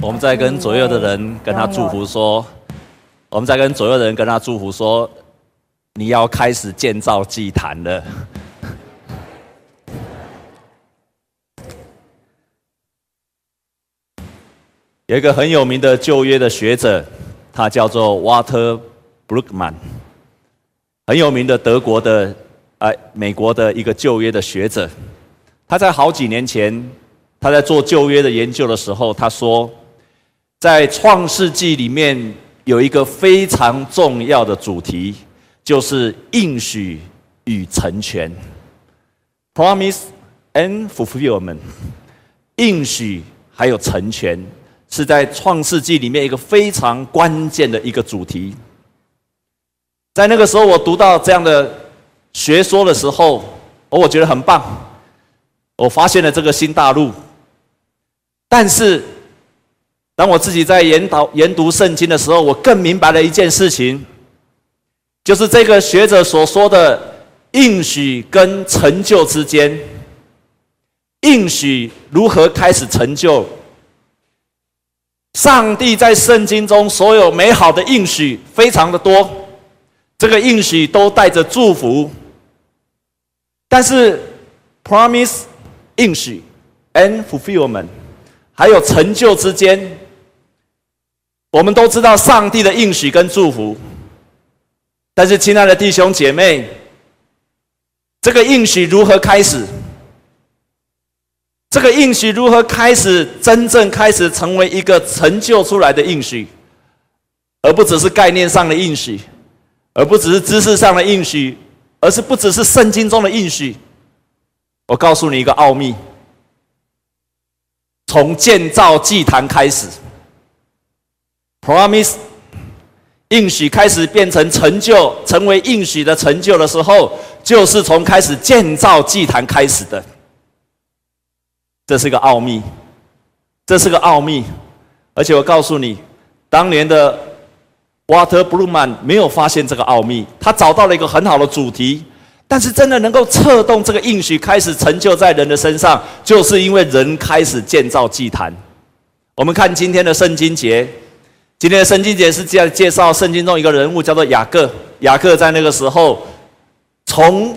我们在跟左右的人跟他祝福说，我们在跟左右的人跟他祝福说，你要开始建造祭坛了。有一个很有名的旧约的学者，他叫做 Water Brueggemann，很有名的德国的，哎，美国的一个旧约的学者。他在好几年前，他在做旧约的研究的时候，他说。在创世纪里面有一个非常重要的主题，就是应许与成全 （promise and fulfillment）。应许还有成全，是在创世纪里面一个非常关键的一个主题。在那个时候，我读到这样的学说的时候，我觉得很棒，我发现了这个新大陆，但是。当我自己在研导研读圣经的时候，我更明白了一件事情，就是这个学者所说的应许跟成就之间，应许如何开始成就？上帝在圣经中所有美好的应许非常的多，这个应许都带着祝福，但是 promise 应许 and fulfillment 还有成就之间。我们都知道上帝的应许跟祝福，但是亲爱的弟兄姐妹，这个应许如何开始？这个应许如何开始真正开始成为一个成就出来的应许，而不只是概念上的应许，而不只是知识上的应许，而是不只是圣经中的应许。我告诉你一个奥秘：从建造祭坛开始。Promise 应许开始变成成就，成为应许的成就的时候，就是从开始建造祭坛开始的。这是个奥秘，这是个奥秘。而且我告诉你，当年的 Walter Brueggemann 没有发现这个奥秘，他找到了一个很好的主题，但是真的能够策动这个应许开始成就在人的身上，就是因为人开始建造祭坛。我们看今天的圣经节。今天的圣经节是这样介绍圣经中一个人物，叫做雅各。雅各在那个时候，从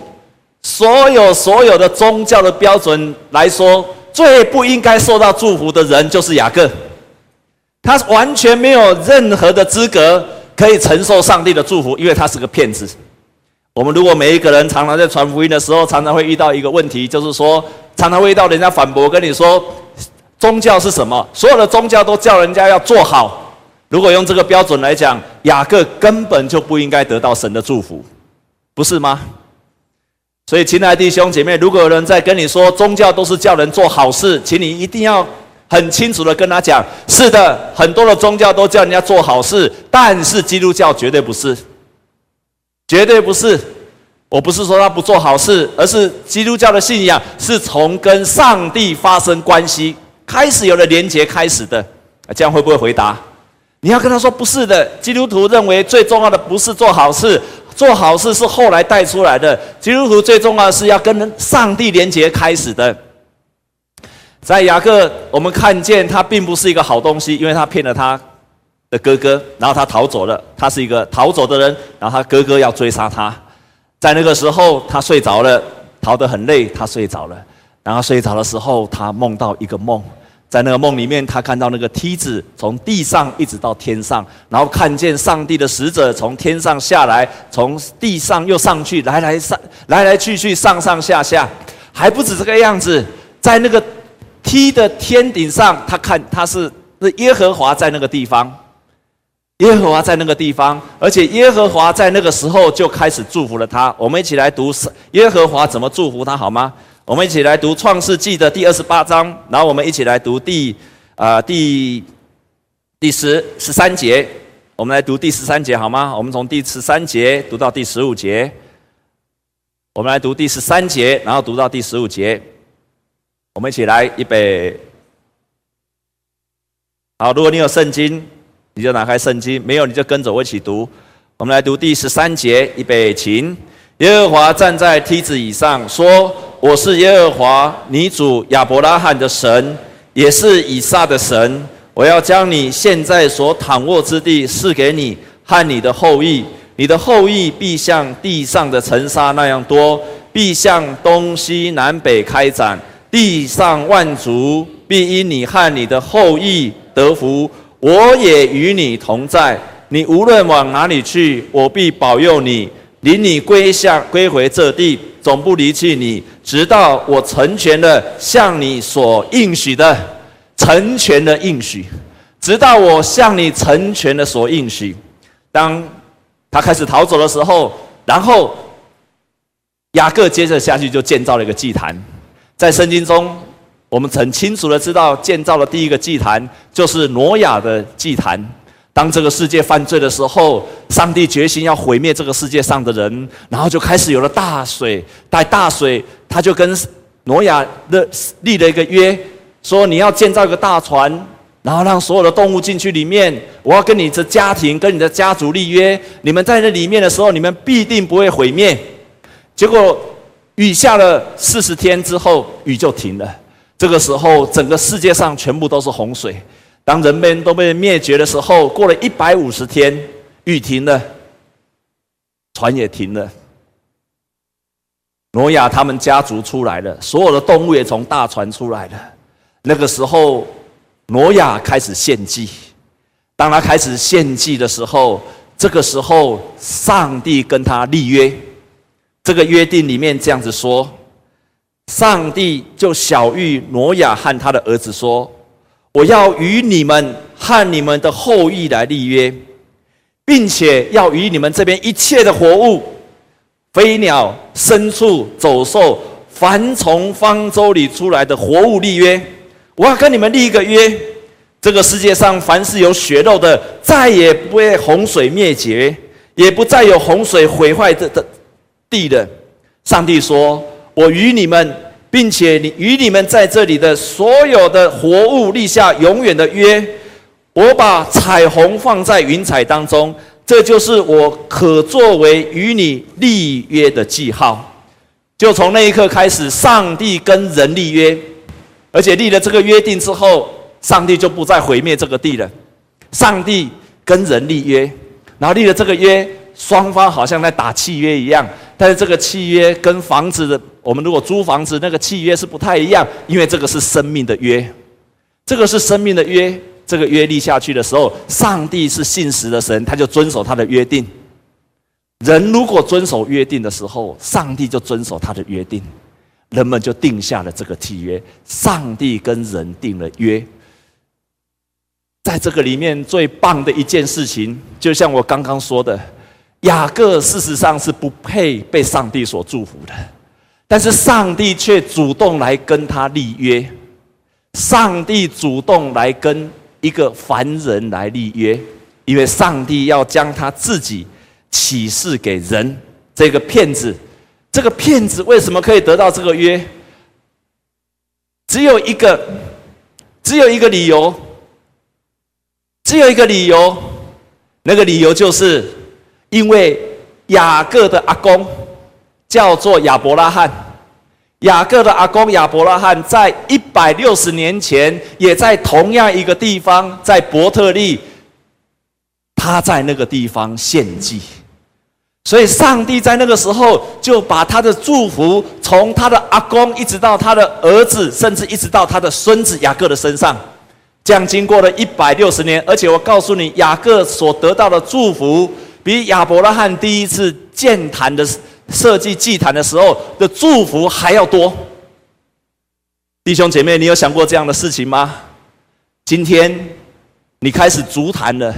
所有所有的宗教的标准来说，最不应该受到祝福的人就是雅各。他完全没有任何的资格可以承受上帝的祝福，因为他是个骗子。我们如果每一个人常常在传福音的时候，常常会遇到一个问题，就是说，常常会遇到人家反驳，跟你说，宗教是什么？所有的宗教都叫人家要做好。如果用这个标准来讲，雅各根本就不应该得到神的祝福，不是吗？所以，亲爱的弟兄姐妹，如果有人在跟你说宗教都是叫人做好事，请你一定要很清楚的跟他讲：是的，很多的宗教都叫人家做好事，但是基督教绝对不是，绝对不是。我不是说他不做好事，而是基督教的信仰是从跟上帝发生关系开始有了连结开始的。这样会不会回答？你要跟他说不是的，基督徒认为最重要的不是做好事，做好事是后来带出来的。基督徒最重要的是要跟上帝连结开始的。在雅各，我们看见他并不是一个好东西，因为他骗了他的哥哥，然后他逃走了。他是一个逃走的人，然后他哥哥要追杀他。在那个时候，他睡着了，逃得很累，他睡着了。然后睡着的时候，他梦到一个梦。在那个梦里面，他看到那个梯子从地上一直到天上，然后看见上帝的使者从天上下来，从地上又上去，来来上，来来去去，上上下下，还不止这个样子。在那个梯的天顶上，他看他是是耶和华在那个地方，耶和华在那个地方，而且耶和华在那个时候就开始祝福了他。我们一起来读耶和华怎么祝福他好吗？我们一起来读《创世纪》的第二十八章，然后我们一起来读第啊、第第十十三节。我们来读第十三节好吗？我们从第十三节读到第十五节。我们来读第十三节，然后读到第十五节。我们一起来，预备。好，如果你有圣经，你就拿开圣经；没有，你就跟着我一起读。我们来读第十三节，预备，请。耶和华站在梯子以上，说。我是耶和华，你主亚伯拉罕的神，也是以撒的神。我要将你现在所躺卧之地赐给你和你的后裔，你的后裔必像地上的尘沙那样多，必向东西南北开展，地上万族必因你和你的后裔得福。我也与你同在，你无论往哪里去，我必保佑你，领你归向归回这地，总不离弃你，直到我成全了向你所应许的。成全的应许，直到我向你成全的所应许。当他开始逃走的时候，然后雅各接着下去就建造了一个祭坛。在圣经中，我们很清楚的知道，建造的第一个祭坛就是挪亚的祭坛。当这个世界犯罪的时候，上帝决心要毁灭这个世界上的人，然后就开始有了大水。带大水，他就跟挪亚的立了一个约。说你要建造一个大船，然后让所有的动物进去里面。我要跟你的家庭、跟你的家族立约，你们在这里面的时候，你们必定不会毁灭。结果雨下了四十天之后，雨就停了。这个时候，整个世界上全部都是洪水。当人们都被灭绝的时候，过了一百五十天，雨停了，船也停了。挪亚他们家族出来了，所有的动物也从大船出来了。那个时候，挪亚开始献祭。当他开始献祭的时候，这个时候，上帝跟他立约。这个约定里面这样子说：上帝就晓谕挪亚和他的儿子说：“我要与你们和你们的后裔来立约，并且要与你们这边一切的活物、飞鸟、牲畜、走兽，凡从方舟里出来的活物立约。”我要跟你们立一个约，这个世界上凡是有血肉的，再也不会洪水灭绝，也不再有洪水毁坏这的地的。上帝说：“我与你们，并且你与你们在这里的所有的活物立下永远的约。我把彩虹放在云彩当中，这就是我可作为与你立约的记号。就从那一刻开始，上帝跟人立约。”而且立了这个约定之后，上帝就不再毁灭这个地了。上帝跟人立约，然后立了这个约，双方好像在打契约一样。但是这个契约跟房子的，我们如果租房子那个契约是不太一样，因为这个是生命的约，这个是生命的约。这个约立下去的时候，上帝是信实的神，他就遵守他的约定。人如果遵守约定的时候，上帝就遵守他的约定。人们就定下了这个契约，上帝跟人定了约。在这个里面最棒的一件事情，就像我刚刚说的，雅各事实上是不配被上帝所祝福的，但是上帝却主动来跟他立约。上帝主动来跟一个凡人来立约，因为上帝要将他自己启示给人，这个骗子。这个骗子为什么可以得到这个约？只有一个，只有一个理由，只有一个理由，那个理由就是因为雅各的阿公叫做亚伯拉罕，雅各的阿公亚伯拉罕在一百六十年前也在同样一个地方，在伯特利，他在那个地方献祭。所以，上帝在那个时候就把他的祝福从他的阿公一直到他的儿子，甚至一直到他的孙子雅各的身上。这样经过了一百六十年，而且我告诉你，雅各所得到的祝福，比亚伯拉罕第一次建坛的设计祭坛的时候的祝福还要多。弟兄姐妹，你有想过这样的事情吗？今天你开始筑坛了。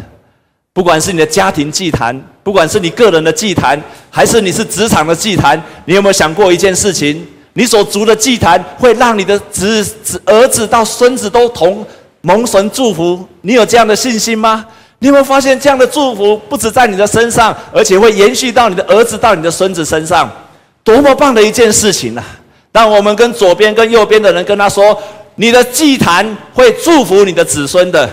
不管是你的家庭祭坛，不管是你个人的祭坛，还是你是职场的祭坛，你有没有想过一件事情？你所筑的祭坛会让你的子子儿子到孙子都同蒙神祝福？你有这样的信心吗？你有没有发现这样的祝福不止在你的身上，而且会延续到你的儿子到你的孙子身上？多么棒的一件事情啊！当我们跟左边跟右边的人跟他说：“你的祭坛会祝福你的子孙的。”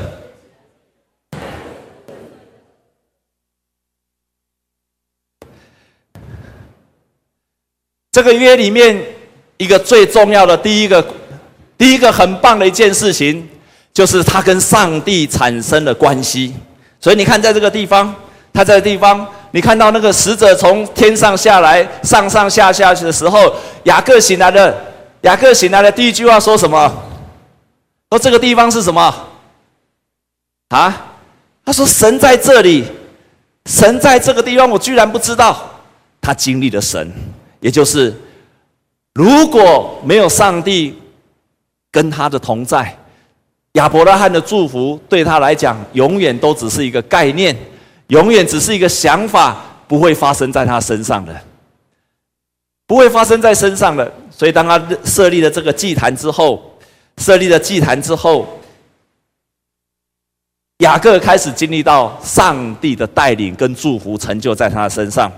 这个约里面，一个最重要的第一个，第一个很棒的一件事情，就是他跟上帝产生了关系。所以你看，在这个地方，他在这地方，你看到那个使者从天上下来，上上下下去的时候，雅各醒来了。雅各醒来了第一句话说什么？说这个地方是什么？啊？他说神在这里，神在这个地方，我居然不知道。他经历了神，也就是如果没有上帝跟他的同在。亚伯拉罕的祝福对他来讲，永远都只是一个概念，永远只是一个想法，不会发生在他身上的，不会发生在身上的。所以，当他设立了这个祭坛之后，设立了祭坛之后，雅各开始经历到上帝的带领跟祝福成就在他身上。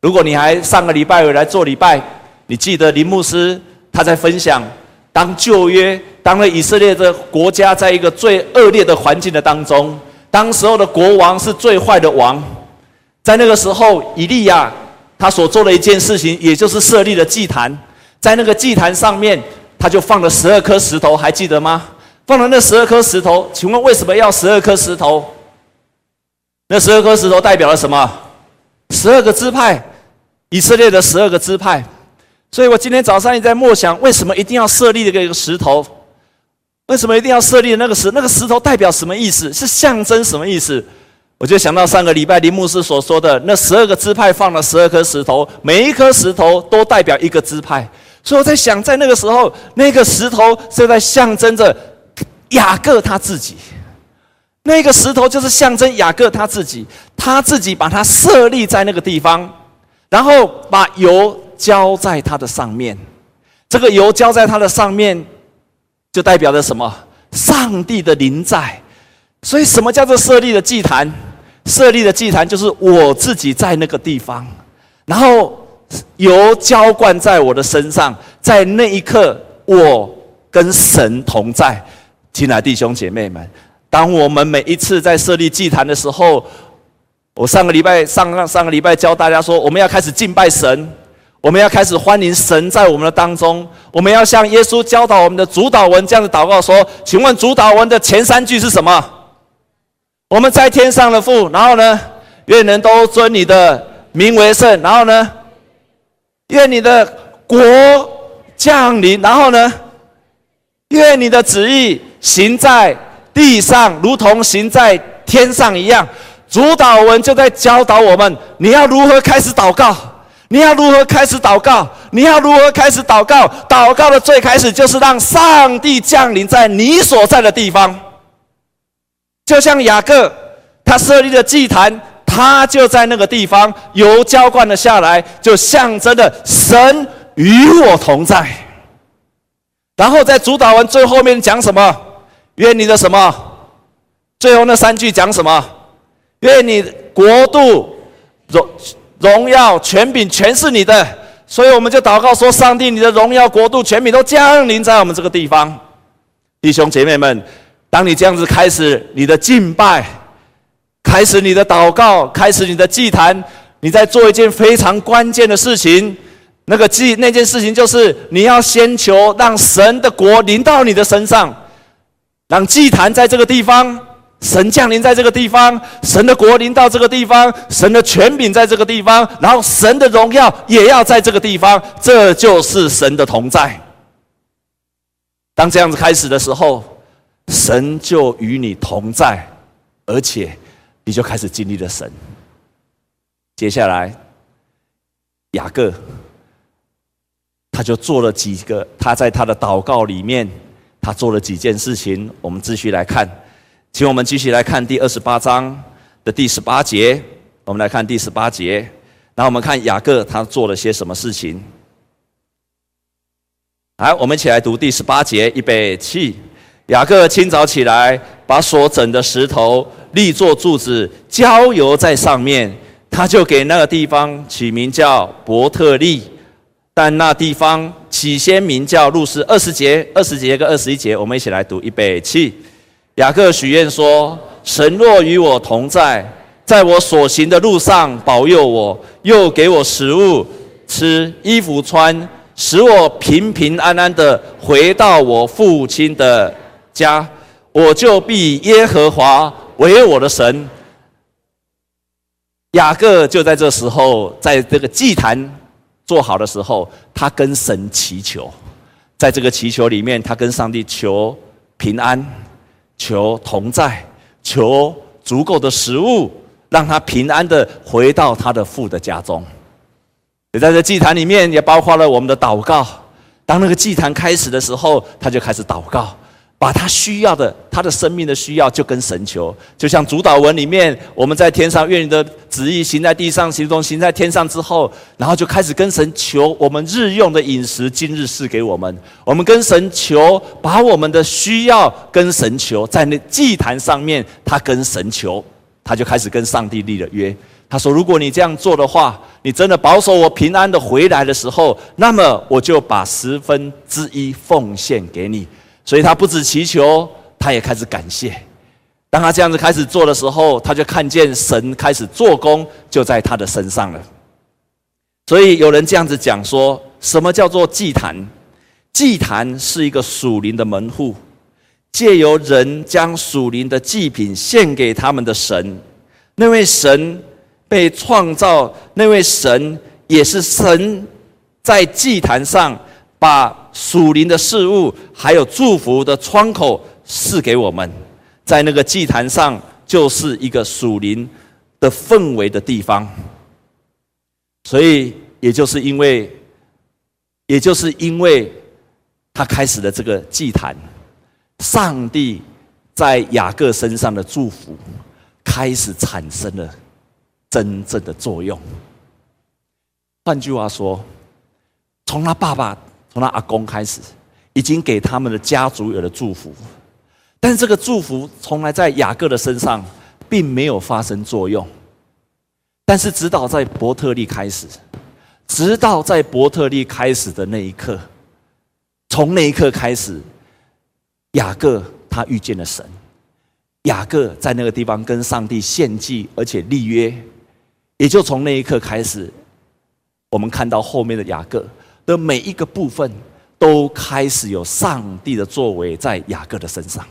如果你还上个礼拜回来做礼拜，你记得林牧师他在分享，当旧约。当了以色列的国家在一个最恶劣的环境的当中，当时候的国王是最坏的王，在那个时候，以利亚他所做的一件事情，也就是设立了祭坛，在那个祭坛上面，他就放了十二颗石头，还记得吗？放了那十二颗石头，请问为什么要十二颗石头？那十二颗石头代表了什么？十二个支派，以色列的十二个支派。所以我今天早上也在默想，为什么一定要设立这个石头？为什么一定要设立那个石？那个石头代表什么意思？是象征什么意思？我就想到上个礼拜林牧师所说的，那十二个支派放了十二颗石头，每一颗石头都代表一个支派。所以我在想，在那个时候，那个石头是在象征着雅各他自己。那个石头就是象征雅各他自己，他自己把它设立在那个地方，然后把油浇在它的上面。这个油浇在它的上面。就代表着什么？上帝的临在。所以，什么叫做设立的祭坛？设立的祭坛就是我自己在那个地方，然后油浇灌在我的身上，在那一刻，我跟神同在。亲爱的弟兄姐妹们，当我们每一次在设立祭坛的时候，我上个礼拜上上个礼拜教大家说，我们要开始敬拜神。我们要开始欢迎神在我们的当中。我们要像耶稣教导我们的主祷文这样的祷告说：“请问主祷文的前三句是什么？”我们在天上的父，然后呢，愿人都尊你的名为圣，然后呢，愿你的国降临，然后呢，愿你的旨意行在地上，如同行在天上一样。主祷文就在教导我们，你要如何开始祷告。你要如何开始祷告？你要如何开始祷告？祷告的最开始就是让上帝降临在你所在的地方。就像雅各，他设立的祭坛，他就在那个地方，油浇灌了下来，就象征着神与我同在。然后在主祷文最后面讲什么？愿你的什么？最后那三句讲什么？愿你国度荣。荣耀、权柄全是你的，所以我们就祷告说：上帝，你的荣耀、国度、权柄都降临在我们这个地方。弟兄姐妹们，当你这样子开始你的敬拜，开始你的祷告，开始你的祭坛，你在做一件非常关键的事情。那个祭那件事情就是你要先求让神的国临到你的身上，让祭坛在这个地方。神降临在这个地方，神的国临到这个地方，神的权柄在这个地方，然后神的荣耀也要在这个地方，这就是神的同在。当这样子开始的时候，神就与你同在，而且你就开始经历了神。接下来，雅各他就做了几个，他在他的祷告里面，他做了几件事情，我们继续来看。请我们继续来看第二十八章的第十八节。我们来看第十八节，然后我们看雅各他做了些什么事情。来，我们一起来读第十八节，预备起。雅各清早起来，把所整的石头立作柱子，浇油在上面，他就给那个地方起名叫伯特利。但那地方起先名叫路斯。二十节，二十节跟二十一节，我们一起来读，预备起。雅各许愿说：“神若与我同在，在我所行的路上保佑我，又给我食物吃、衣服穿，使我平平安安的回到我父亲的家，我就必耶和华为我的神。雅各就在这时候，在这个祭坛做好的时候，他跟神祈求，在这个祈求里面，他跟上帝求平安，求同在，求足够的食物，让他平安的回到他的父的家中。也在这祭坛里面，也包括了我们的祷告。当那个祭坛开始的时候，他就开始祷告，把他需要的、他的生命的需要，就跟神求。就像主祷文里面，我们在天上愿你的旨意行在地上，行中行在天上之后，然后就开始跟神求我们日用的饮食，今日赐给我们。我们跟神求，把我们的需要跟神求，在那祭坛上面，他跟神求，他就开始跟上帝立了约。他说：“如果你这样做的话，你真的保守我平安的回来的时候，那么我就把十分之一奉献给你。所以他不止祈求，他也开始感谢。当他这样子开始做的时候，他就看见神开始做工，就在他的身上了。所以有人这样子讲说：什么叫做祭坛？祭坛是一个属灵的门户，借由人将属灵的祭品献给他们的神，那位神。”被创造那位神，也是神在祭坛上把属灵的事物，还有祝福的窗口赐给我们，在那个祭坛上，就是一个属灵的氛围的地方。所以，也就是因为，也就是因为他开始了这个祭坛，上帝在雅各身上的祝福开始产生了。真正的作用。换句话说，从他爸爸、从他阿公开始，已经给他们的家族有了祝福，但是这个祝福从来在雅各的身上并没有发生作用。但是直到在伯特利开始，直到在伯特利开始的那一刻，从那一刻开始，雅各他遇见了神，雅各在那个地方跟上帝献祭，而且立约。也就从那一刻开始，我们看到后面的雅各的每一个部分，都开始有上帝的作为在雅各的身上。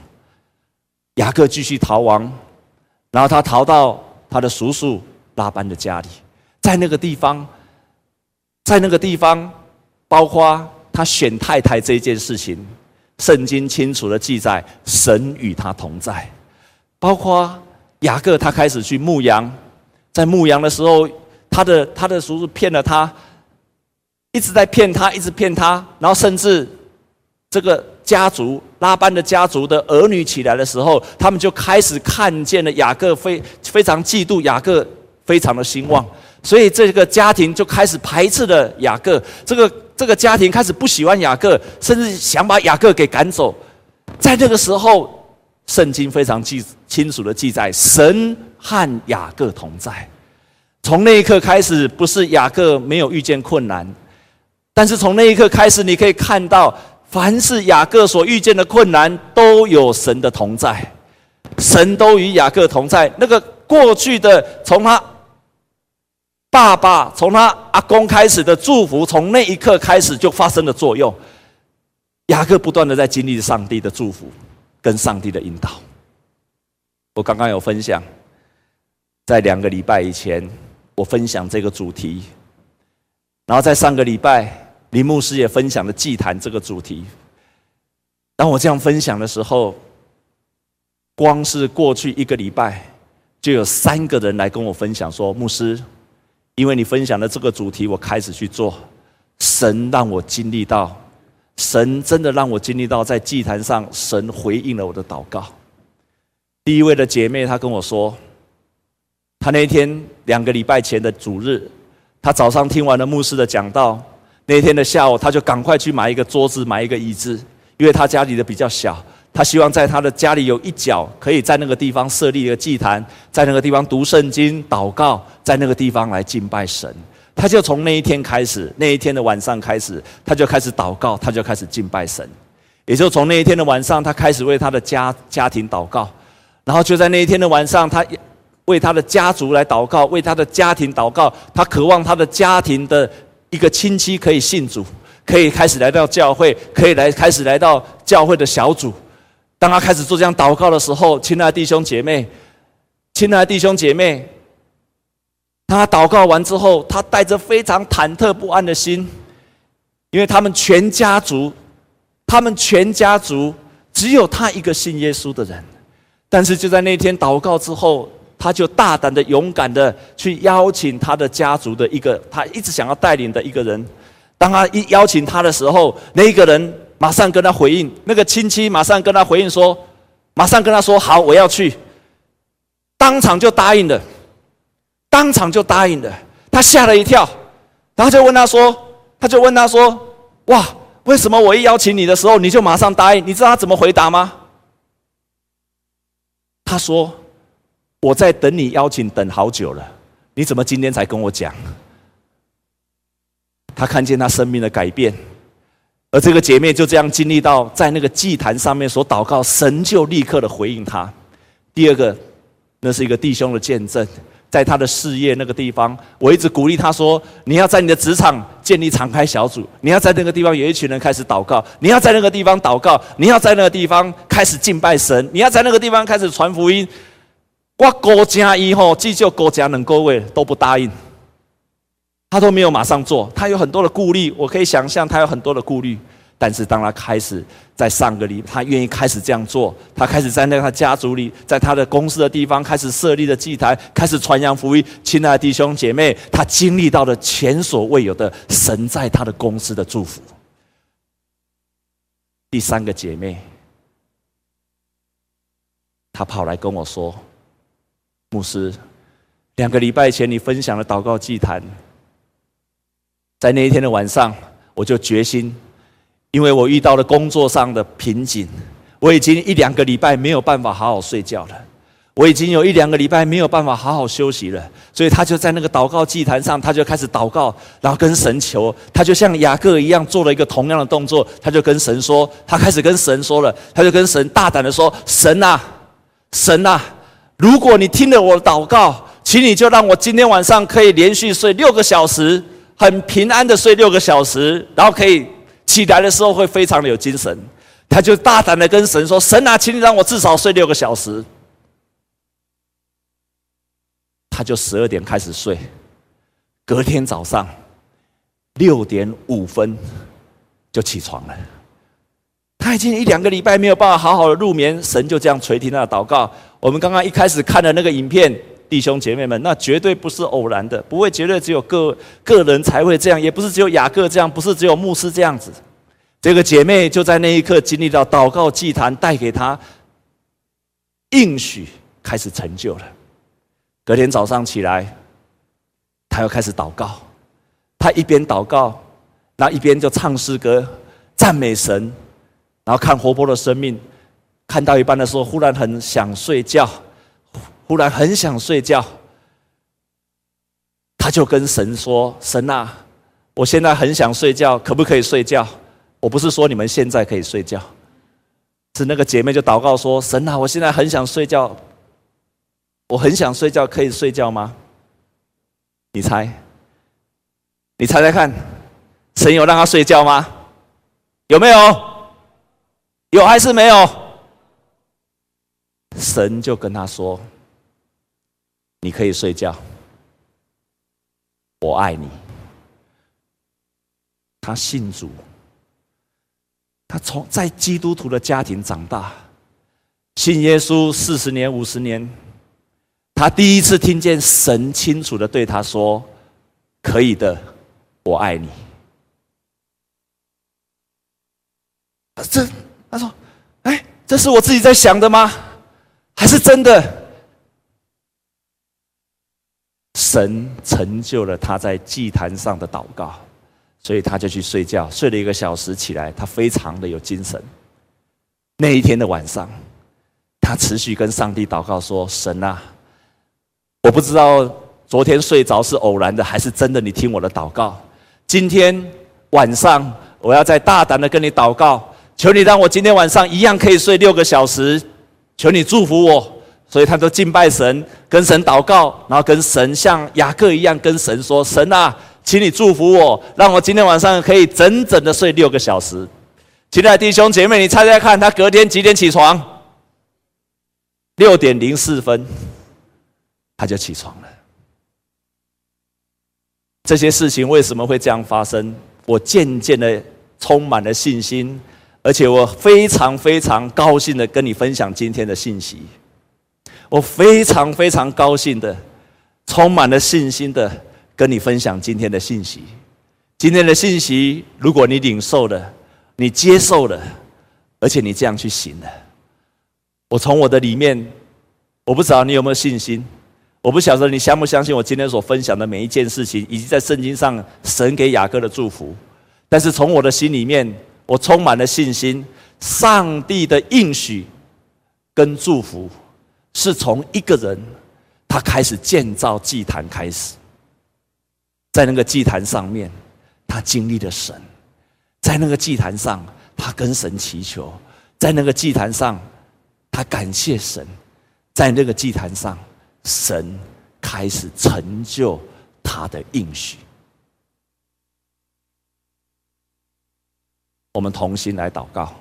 雅各继续逃亡，然后他逃到他的叔叔拉班的家里，在那个地方，在那个地方，包括他选太太这件事情，圣经清楚的记载，神与他同在。包括雅各他开始去牧羊。在牧羊的时候，他的他的叔叔骗了他，一直在骗他，一直骗他，然后甚至这个家族拉班的家族的儿女起来的时候，他们就开始看见了雅各非非常嫉妒雅各，非常的兴旺，所以这个家庭就开始排斥了雅各，这个这个家庭开始不喜欢雅各，甚至想把雅各给赶走。在这个时候，圣经非常记清楚的记载，神。和雅各同在，从那一刻开始，不是雅各没有遇见困难，但是从那一刻开始，你可以看到，凡是雅各所遇见的困难，都有神的同在，神都与雅各同在。那个过去的，从他爸爸、从他阿公开始的祝福，从那一刻开始就发生了作用。雅各不断的在经历上帝的祝福跟上帝的引导。我刚刚有分享。在两个礼拜以前，我分享这个主题，然后在上个礼拜，林牧师也分享了祭坛这个主题。当我这样分享的时候，光是过去一个礼拜，就有三个人来跟我分享说：“牧师，因为你分享的这个主题，我开始去做，神让我经历到，神真的让我经历到，在祭坛上，神回应了我的祷告。”第一位的姐妹她跟我说。她那天两个礼拜前的主日，她早上听完了牧师的讲道，那天的下午他就赶快去买一个桌子，买一个椅子，因为他家里的比较小，他希望在他的家里有一角可以在那个地方设立一个祭坛，在那个地方读圣经、祷告，在那个地方来敬拜神。他就从那一天开始，那一天的晚上开始，他就开始祷告，他就开始敬拜神。也就从那一天的晚上，他开始为他的家家庭祷告，然后就在那一天的晚上，他。为他的家族来祷告，为他的家庭祷告。他渴望他的家庭的一个亲戚可以信主，可以开始来到教会，可以来开始来到教会的小组。当他开始做这样祷告的时候，亲爱的弟兄姐妹，亲爱的弟兄姐妹，他祷告完之后，他带着非常忐忑不安的心，因为他们全家族，他们全家族只有他一个信耶稣的人。但是就在那天祷告之后，他就大胆的、勇敢的去邀请他的家族的一个他一直想要带领的一个人。当他一邀请他的时候，那个人。马上跟他回应，那个亲戚马上跟他回应说：“马上跟他说好，我要去。”当场就答应了，当场就答应了。他吓了一跳，然后就问他说：“他就问他说，哇，为什么我一邀请你的时候，你就马上答应？你知道他怎么回答吗？”他说：“我在等你邀请，等好久了，你怎么今天才跟我讲？”他看见他生命的改变。而这个姐妹就这样经历到，在那个祭坛上面所祷告，神就立刻的回应他。第二个，那是一个弟兄的见证，在他的事业那个地方，我一直鼓励他说：你要在你的职场建立敞开小组，你要在那个地方有一群人开始祷告，你要在那个地方祷告，你要在那个地方开始敬拜神，你要在那个地方开始传福音。我国家以后，继续国家能够为都不答应。他都没有马上做，他有很多的顾虑，我可以想象他有很多的顾虑。但是当他开始在上个礼拜，他愿意开始这样做，他开始在那个家族里，在他的公司的地方开始设立的祭台，开始传扬福音。亲爱的弟兄姐妹，他经历到了前所未有的神在他的公司的祝福。第三个姐妹，她跑来跟我说：“牧师，两个礼拜前你分享了祷告祭坛。”在那一天的晚上，我就决心，因为我遇到了工作上的瓶颈，我已经一两个礼拜没有办法好好睡觉了，我已经有一两个礼拜没有办法好好休息了，所以他就在那个祷告祭坛上，他就开始祷告，然后跟神求，他就像雅各一样做了一个同样的动作，他就跟神说，他开始跟神说了，他就跟神大胆的说：“神啊，神啊，如果你听了我的祷告，请你就让我今天晚上可以连续睡六个小时。”很平安的睡六个小时，然后可以起来的时候会非常的有精神。他就大胆的跟神说：“神啊，请你让我至少睡六个小时。”他就十二点开始睡，隔天早上六点五分就起床了。他已经一两个礼拜没有办法好好的入眠，神就这样垂听他的祷告。我们刚刚一开始看的那个影片。弟兄姐妹们，那绝对不是偶然的，不会绝对只有个个人才会这样，也不是只有雅各这样，不是只有牧师这样子。这个姐妹就在那一刻经历到祷告祭坛带给她应许，开始成就了。隔天早上起来，她又开始祷告，她一边祷告，那一边就唱诗歌赞美神，然后看活泼的生命，看到一半的时候，忽然很想睡觉。忽然很想睡觉，他就跟神说：“神啊，我现在很想睡觉，可不可以睡觉？我不是说你们现在可以睡觉，是那个姐妹就祷告说：神啊，我现在很想睡觉，我很想睡觉，可以睡觉吗？你猜？你猜猜看，神有让他睡觉吗？有没有？有还是没有？神就跟他说。”你可以睡觉，我爱你。他信主，他从在基督徒的家庭长大，信耶稣四十年、五十年，他第一次听见神清楚的对他说：“可以的，我爱你。”这他说：“哎，这是我自己在想的吗？还是真的？”神成就了他在祭坛上的祷告，所以他就去睡觉，睡了一个小时起来，他非常的有精神。那一天的晚上，他持续跟上帝祷告说：“神啊，我不知道昨天睡着是偶然的，还是真的？你听我的祷告。今天晚上我要再大胆的跟你祷告，求你让我今天晚上一样可以睡六个小时，求你祝福我。”所以他都敬拜神，跟神祷告，然后跟神像雅各一样跟神说：“神啊，请你祝福我，让我今天晚上可以整整的睡六个小时。”亲爱的弟兄姐妹，你猜猜看，他隔天几点起床？六点零四分，他就起床了。这些事情为什么会这样发生？我渐渐的充满了信心，而且我非常非常高兴的跟你分享今天的信息。我非常非常高兴的，充满了信心的跟你分享今天的信息。今天的信息，如果你领受了，你接受了，而且你这样去行了，我从我的里面，我不知道你有没有信心，我不晓得你相不相信我今天所分享的每一件事情，以及在圣经上神给雅各的祝福。但是从我的心里面，我充满了信心，上帝的应许跟祝福，是从一个人他开始建造祭坛开始，在那个祭坛上面。他经历了神，在那个祭坛上，他跟神祈求；在那个祭坛上，他感谢神；在那个祭坛上，神开始成就他的应许。我们同心来祷告，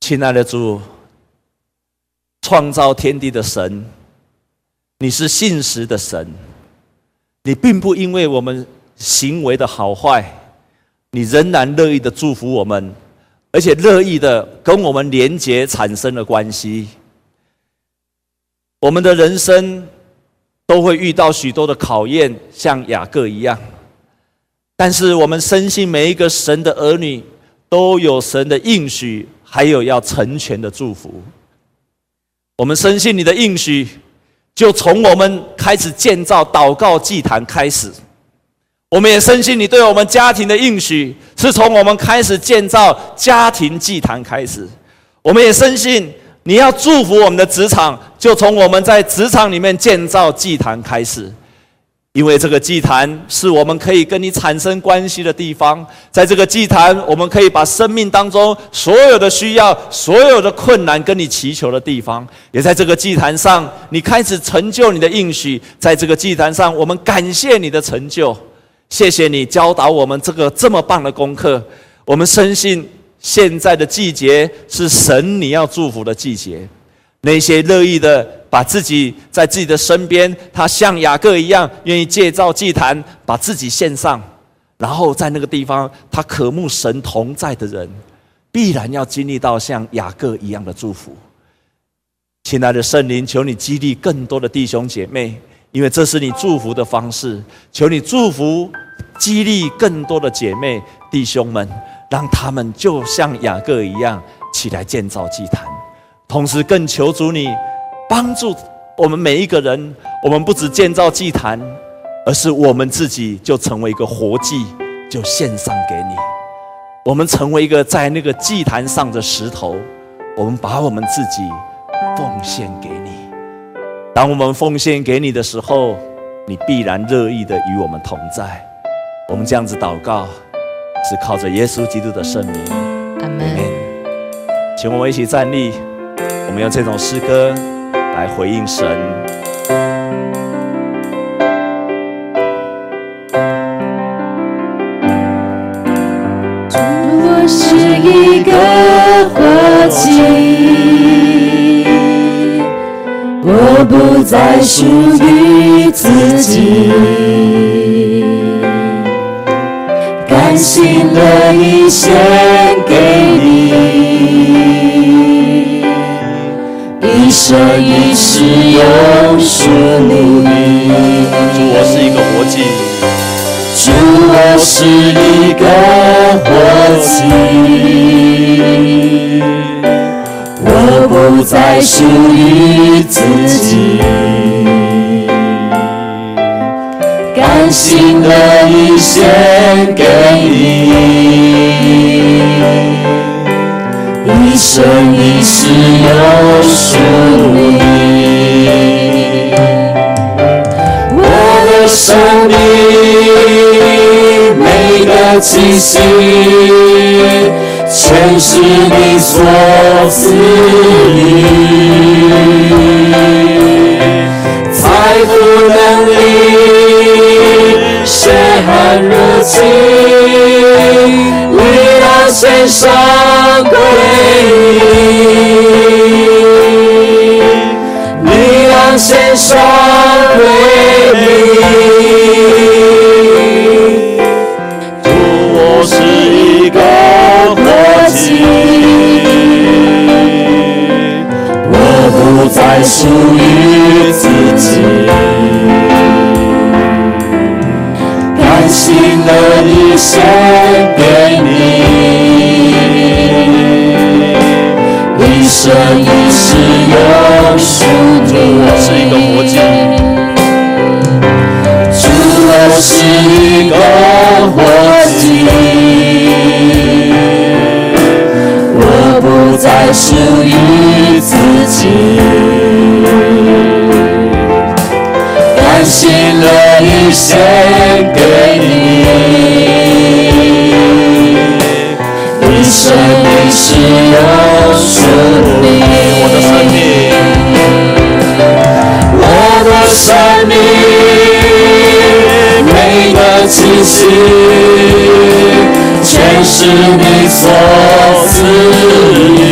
亲爱的主，创造天地的神。你是信实的神，你并不因为我们行为的好坏，你仍然乐意的祝福我们，而且乐意的跟我们连结产生了关系。我们的人生都会遇到许多的考验，像雅各一样，但是我们深信每一个神的儿女都有神的应许，还有要成全的祝福。我们深信你的应许。就从我们开始建造祷告祭坛开始，我们也深信你对我们家庭的应许，是从我们开始建造家庭祭坛开始。我们也深信你要祝福我们的职场，就从我们在职场里面建造祭坛开始。因为这个祭坛是我们可以跟你产生关系的地方，在这个祭坛，我们可以把生命当中所有的需要、所有的困难跟你祈求的地方，也在这个祭坛上，你开始成就你的应许。在这个祭坛上，我们感谢你的成就，谢谢你教导我们这个这么棒的功课。我们深信现在的季节是神你要祝福的季节，那些乐意的。把自己在自己的身边，他像雅各一样，愿意建造祭坛，把自己献上，然后在那个地方，他渴慕神同在的人，必然要经历到像雅各一样的祝福。亲爱的圣灵，求你激励更多的弟兄姐妹，因为这是你祝福的方式。求你祝福、激励更多的姐妹弟兄们，让他们就像雅各一样起来建造祭坛，同时更求主你。帮助我们每一个人，我们不只建造祭坛，而是我们自己就成为一个活祭，就献上给你。我们成为一个在那个祭坛上的石头，我们把我们自己奉献给你。当我们奉献给你的时候，你必然乐意的与我们同在。我们这样子祷告，是靠着耶稣基督的圣名。阿门。请我们一起站立，我们用这种诗歌。来回应神。我是一个活祭，我不再属于自己，甘心乐意献给你。一生一世永属你。主，我是一个活祭。主，我是一个活祭。我不再属于自己，甘心乐意献给你。生一世有属你，我的生命每个气息，全是你所赐予，财富能力，血汗热情，为了献上。献上归你。主，我是一个活祭，我不再属于自己，甘心乐意献给你，一生一世永属你。我是一个活祭，主，我是一个活祭，我不再属于自己，甘心乐意献给你，一生一世全是你所赐。予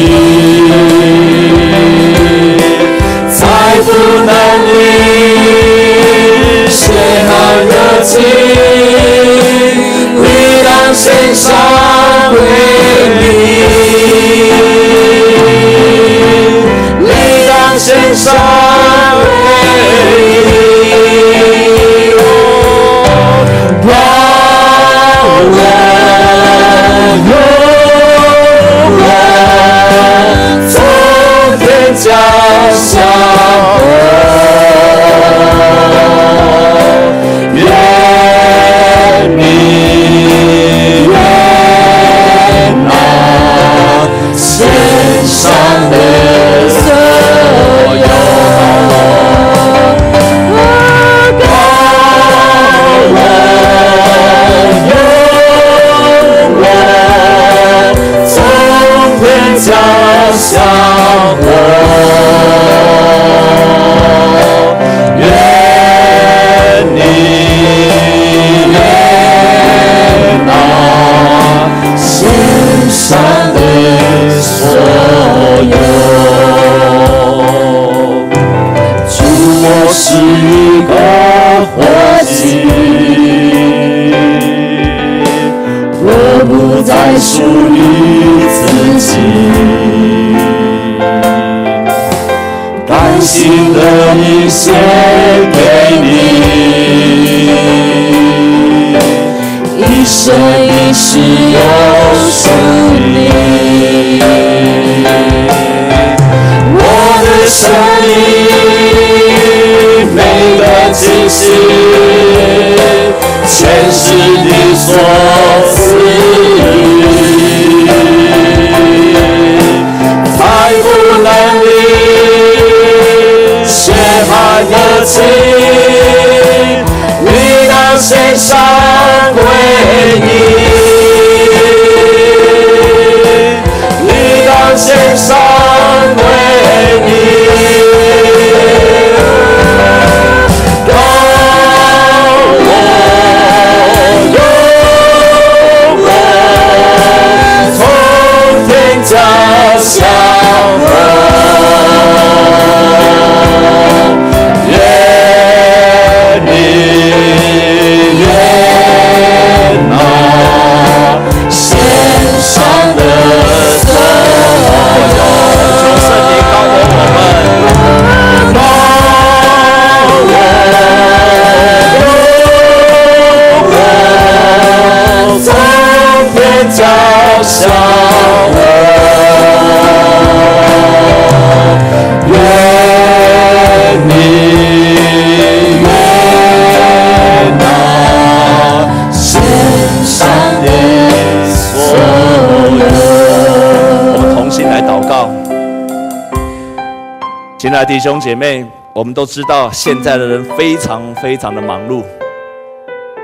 爱的弟兄姐妹，我们都知道现在的人非常非常的忙碌，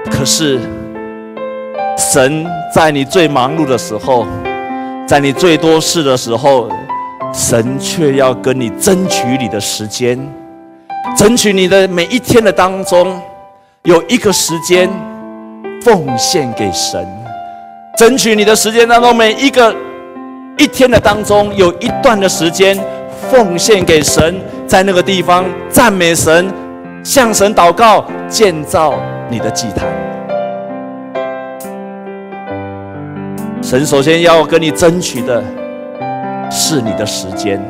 可是神在你最忙碌的时候，在你最多事的时候，神却要跟你争取你的时间，争取你的每一天的当中有一个时间奉献给神，争取你的时间当中每一个一天的当中有一段的时间。奉献给神，在那个地方赞美神，向神祷告，建造你的祭坛。神首先要跟你争取的是你的时间，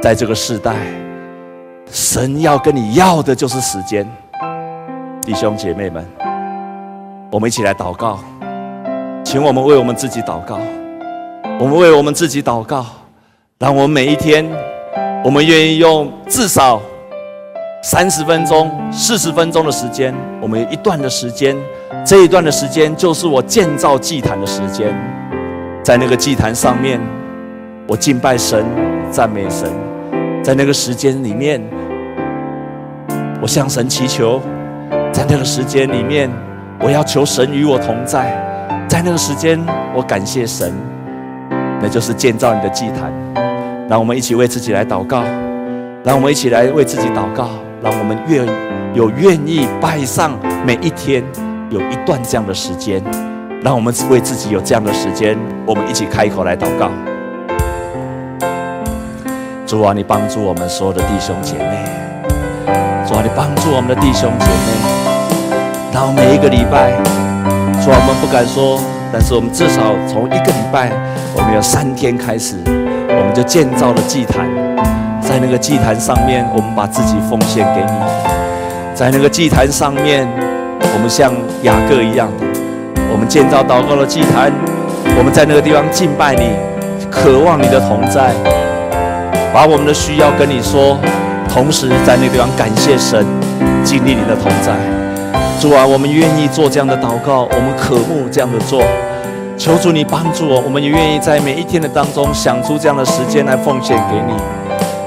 在这个时代，神要跟你要的就是时间。弟兄姐妹们，我们一起来祷告，请我们为我们自己祷告，我们为我们自己祷告，让我们每一天，我们愿意用至少三十分钟、四十分钟的时间，我们有一段的时间，这一段的时间就是我建造祭坛的时间，在那个祭坛上面，我敬拜神、赞美神，在那个时间里面，我向神祈求。在那个时间里面，我要求神与我同在。在那个时间，我感谢神，那就是建造你的祭坛。让我们一起为自己来祷告，让我们一起来为自己祷告，让我们愿有愿意拜上每一天有一段这样的时间，让我们为自己有这样的时间，我们一起开口来祷告。主啊，你帮助我们所有的弟兄姐妹，主啊，你帮助我们的弟兄姐妹。然后每一个礼拜，主啊，我们不敢说，但是我们至少从一个礼拜，我们有三天开始，我们就建造了祭坛，在那个祭坛上面，我们把自己奉献给你，在那个祭坛上面，我们像雅各一样，我们建造祷告的祭坛，我们在那个地方敬拜你，渴望你的同在，把我们的需要跟你说，同时在那个地方感谢神，经历你的同在。主啊，我们愿意做这样的祷告，我们渴慕这样的做。求主你帮助我，我们也愿意在每一天的当中想出这样的时间来奉献给你。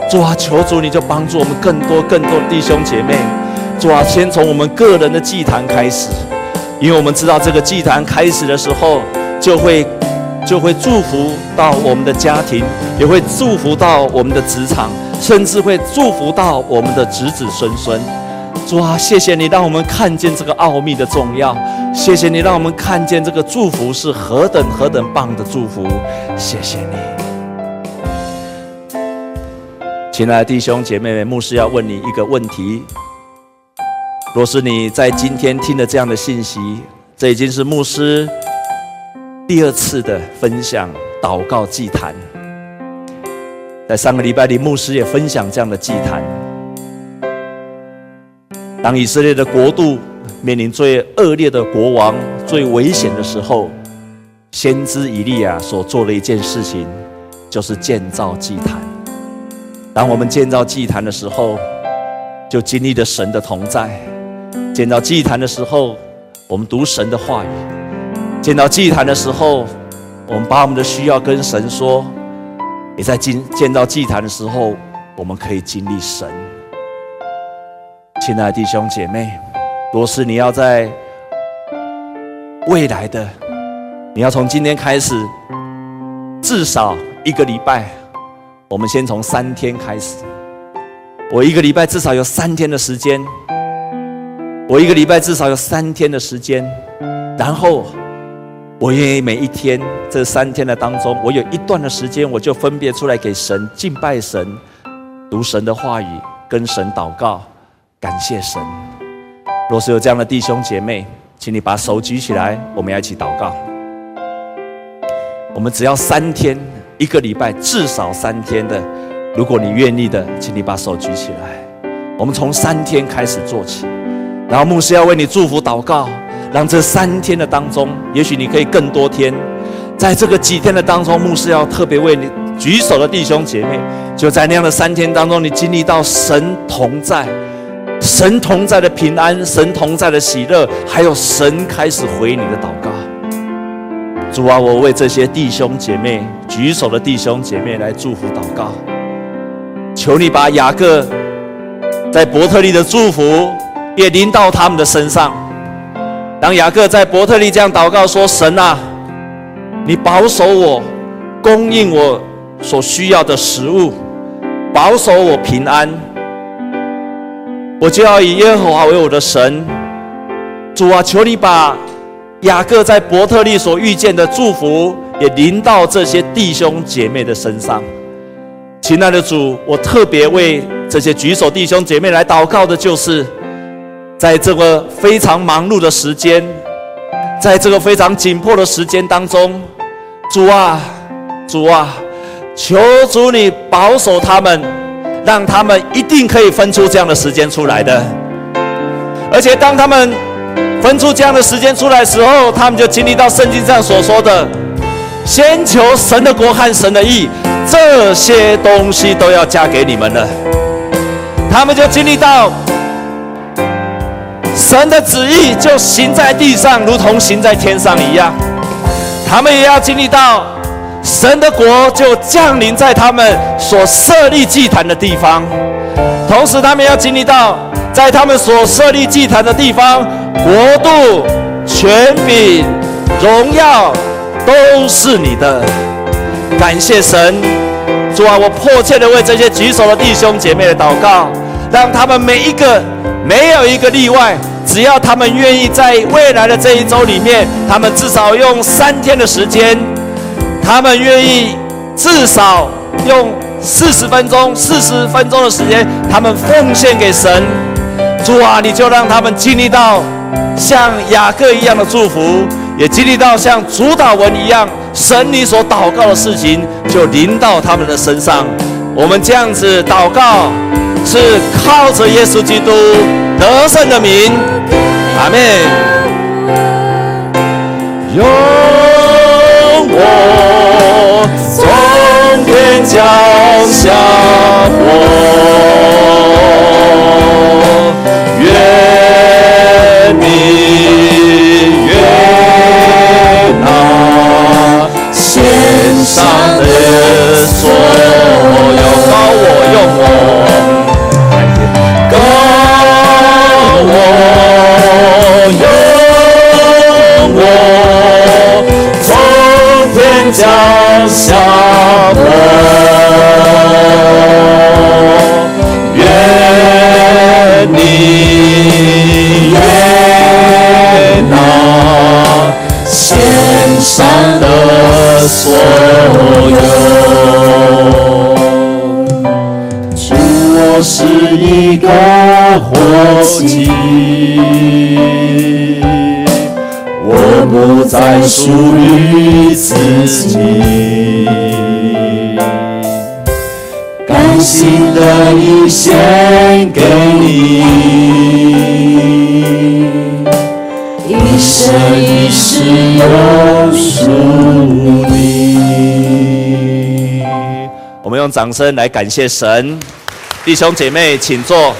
主啊，求主你就帮助我们更多更多的弟兄姐妹。主啊，先从我们个人的祭坛开始，因为我们知道这个祭坛开始的时候，就会就会祝福到我们的家庭，也会祝福到我们的职场，甚至会祝福到我们的子子孙孙。主啊，谢谢你让我们看见这个奥秘的重要，谢谢你让我们看见这个祝福是何等何等棒的祝福，谢谢你，亲爱的弟兄姐妹们，牧师要问你一个问题：若是你在今天听了这样的信息，这已经是牧师第二次的分享祷告祭坛，在上个礼拜里，牧师也分享这样的祭坛。当以色列的国度面临最恶劣的国王、最危险的时候，先知以利亚所做的一件事情，就是建造祭坛。当我们建造祭坛的时候，就经历了神的同在；建造祭坛的时候，我们读神的话语；建造祭坛的时候，我们把我们的需要跟神说；也在建建造祭坛的时候，我们可以经历神。亲爱的弟兄姐妹，若是你要在未来的，你要从今天开始，至少一个礼拜，我们先从三天开始。我一个礼拜至少有三天的时间，我一个礼拜至少有三天的时间，然后我愿意每一天这三天的当中，我有一段的时间，我就分别出来给神敬拜神，读神的话语，跟神祷告。感谢神。若是有这样的弟兄姐妹，请你把手举起来，我们要一起祷告。我们只要三天，一个礼拜至少三天的。如果你愿意的，请你把手举起来。我们从三天开始做起，然后牧师要为你祝福祷告，让这三天的当中，也许你可以更多天。在这个几天的当中，牧师要特别为你举手的弟兄姐妹，就在那样的三天当中，你经历到神同在。神同在的平安，神同在的喜乐，还有神开始回你的祷告。主啊，我为这些弟兄姐妹举手的弟兄姐妹来祝福祷告，求你把雅各在伯特利的祝福也临到他们的身上。当雅各在伯特利这样祷告说：“神啊，你保守我，供应我所需要的食物，保守我平安。”我就要以耶和华为我的神，主啊，求你把雅各在伯特利所遇见的祝福也临到这些弟兄姐妹的身上。亲爱的主，我特别为这些举手弟兄姐妹来祷告的，就是在这个非常忙碌的时间，在这个非常紧迫的时间当中，主啊，主啊，求主你保守他们，让他们一定可以分出这样的时间出来的。而且当他们分出这样的时间出来的时候，他们就经历到圣经上所说的：先求神的国和神的义。这些东西都要加给你们了，他们就经历到神的旨意就行在地上，如同行在天上一样。他们也要经历到神的国就降临在他们所设立祭坛的地方，同时他们要经历到在他们所设立祭坛的地方，国度、权柄、荣耀都是你的。感谢神，主啊，我迫切的为这些举手的弟兄姐妹的祷告，让他们每一个没有一个例外，只要他们愿意在未来的这一周里面，他们至少用三天的时间，他们愿意至少用四十分钟、四十分钟的时间，他们奉献给神。主啊，你就让他们经历到像雅各一样的祝福，也经历到像主祷文一样。神，你所祷告的事情就临到他们的身上。我们这样子祷告，是靠着耶稣基督得胜的名。阿门。我从天降下活祭，我不再属于自己，甘心的一献给你。一生一世都属你。我们用掌声来感谢神，弟兄姐妹，请坐。